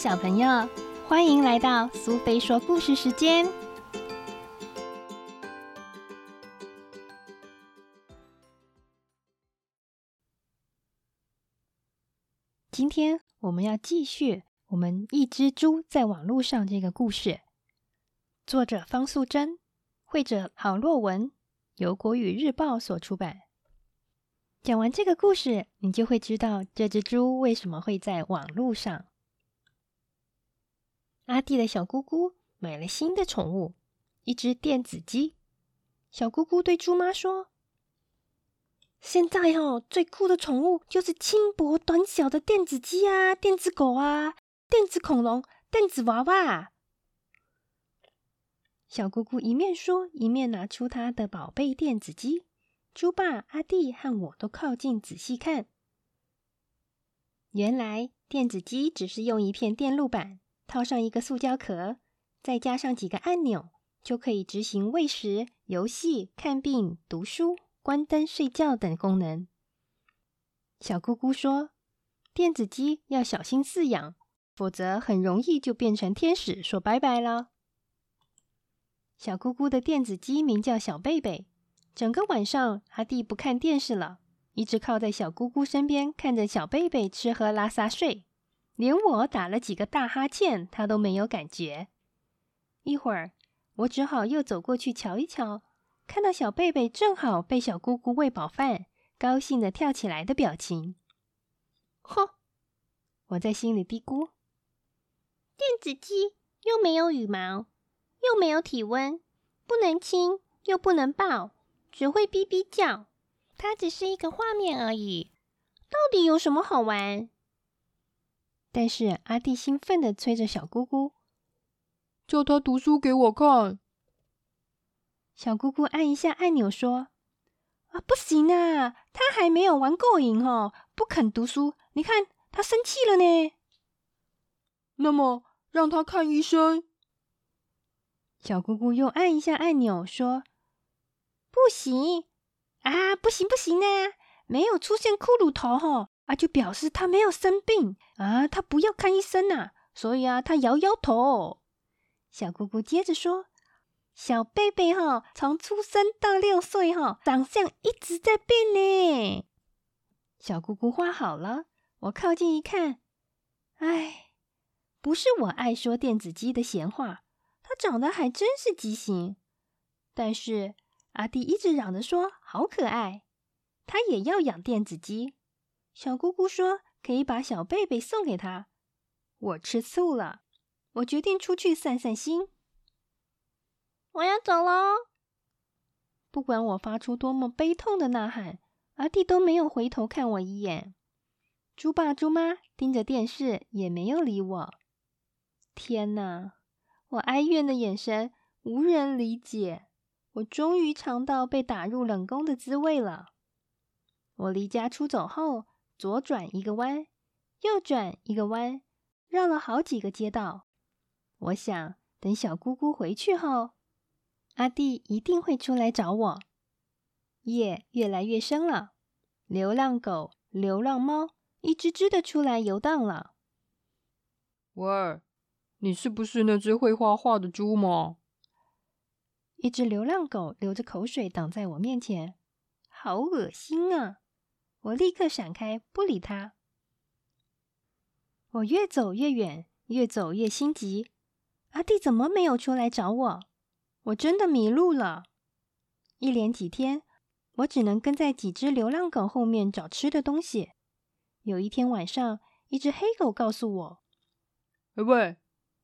小朋友，欢迎来到苏菲说故事时间。今天我们要继续我们一只猪在网络上这个故事。作者方素珍，绘者郝洛文，由国语日报所出版。讲完这个故事，你就会知道这只猪为什么会在网络上。阿弟的小姑姑买了新的宠物，一只电子鸡。小姑姑对猪妈说：“现在哦，最酷的宠物就是轻薄短小的电子鸡啊，电子狗啊，电子恐龙，电子娃娃。”小姑姑一面说，一面拿出她的宝贝电子鸡。猪爸、阿弟和我都靠近仔细看，原来电子鸡只是用一片电路板套上一个塑胶壳，再加上几个按钮，就可以执行喂食、游戏、看病、读书、关灯、睡觉等功能。小姑姑说：“电子鸡要小心饲养，否则很容易就变成天使，说拜拜了。”小姑姑的电子鸡名叫小贝贝。整个晚上，阿弟不看电视了，一直靠在小姑姑身边，看着小贝贝吃喝拉撒睡。连我打了几个大哈欠，他都没有感觉。一会儿，我只好又走过去瞧一瞧，看到小贝贝正好被小姑姑喂饱饭，高兴的跳起来的表情。哼，我在心里嘀咕：电子鸡又没有羽毛，又没有体温，不能亲，又不能抱。只会哔哔叫，它只是一个画面而已。到底有什么好玩？但是阿弟兴奋的催着小姑姑，叫他读书给我看。小姑姑按一下按钮说：“啊，不行啊，他还没有玩够瘾哦，不肯读书。你看他生气了呢。”那么让他看医生。小姑姑又按一下按钮说。不行啊，不行不行呢！没有出现骷髅头哈啊，就表示他没有生病啊，他不要看医生呐。所以啊，他摇摇头。小姑姑接着说：“小贝贝哈，从出生到六岁哈，长相一直在变呢。”小姑姑画好了，我靠近一看，哎，不是我爱说电子鸡的闲话，它长得还真是畸形，但是。阿弟一直嚷着说：“好可爱！”他也要养电子鸡。小姑姑说：“可以把小贝贝送给他。”我吃醋了，我决定出去散散心。我要走喽！不管我发出多么悲痛的呐喊，阿弟都没有回头看我一眼。猪爸猪妈盯着电视，也没有理我。天哪！我哀怨的眼神无人理解。我终于尝到被打入冷宫的滋味了。我离家出走后，左转一个弯，右转一个弯，绕了好几个街道。我想，等小姑姑回去后，阿弟一定会出来找我。夜越来越深了，流浪狗、流浪猫一只只的出来游荡了。喂，你是不是那只会画画的猪吗？一只流浪狗流着口水挡在我面前，好恶心啊！我立刻闪开，不理他。我越走越远，越走越心急。阿弟怎么没有出来找我？我真的迷路了。一连几天，我只能跟在几只流浪狗后面找吃的东西。有一天晚上，一只黑狗告诉我：“哎喂，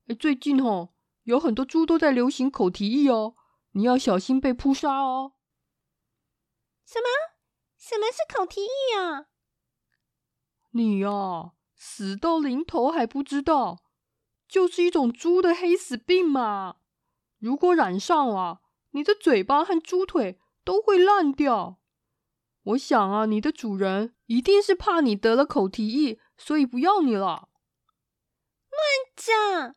哎，最近哦，有很多猪都在流行口蹄疫哦。”你要小心被扑杀哦！什么？什么是口蹄疫啊？你呀，死到临头还不知道，就是一种猪的黑死病嘛。如果染上了，你的嘴巴和猪腿都会烂掉。我想啊，你的主人一定是怕你得了口蹄疫，所以不要你了。乱讲！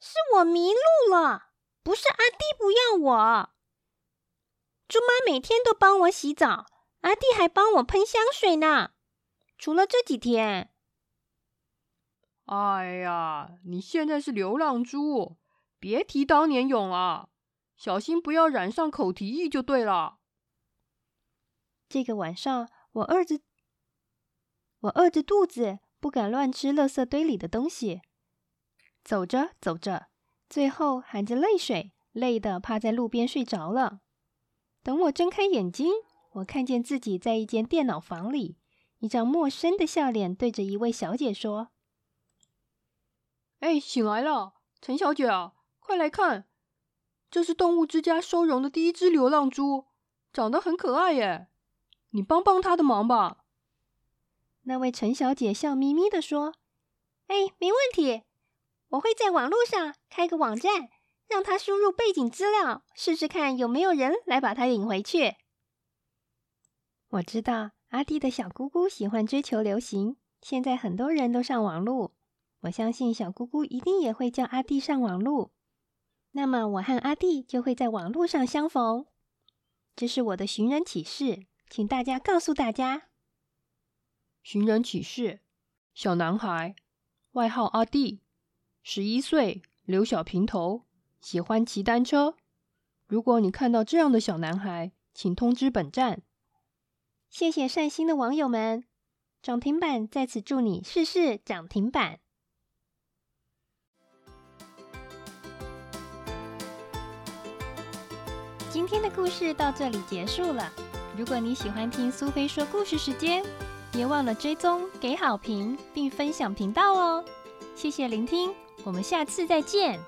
是我迷路了。不是阿弟不要我，猪妈每天都帮我洗澡，阿弟还帮我喷香水呢。除了这几天，哎呀，你现在是流浪猪，别提当年勇了，小心不要染上口蹄疫就对了。这个晚上，我饿着，我饿着肚子，不敢乱吃垃圾堆里的东西。走着走着，最后含着泪水，累得趴在路边睡着了。等我睁开眼睛，我看见自己在一间电脑房里，一张陌生的笑脸对着一位小姐说：“哎，醒来了，陈小姐啊，快来看，这是动物之家收容的第一只流浪猪，长得很可爱耶，你帮帮它的忙吧。”那位陈小姐笑眯眯的说：“哎，没问题。”我会在网络上开个网站，让它输入背景资料，试试看有没有人来把它领回去。我知道阿弟的小姑姑喜欢追求流行，现在很多人都上网络。我相信小姑姑一定也会叫阿弟上网络，那么我和阿弟就会在网络上相逢。这是我的寻人启事，请大家告诉大家。寻人启事：小男孩，外号阿弟。十一岁，留小平头，喜欢骑单车。如果你看到这样的小男孩，请通知本站。谢谢善心的网友们，涨停板在此祝你事事涨停板。今天的故事到这里结束了。如果你喜欢听苏菲说故事时间，别忘了追踪、给好评并分享频道哦。谢谢聆听。我们下次再见。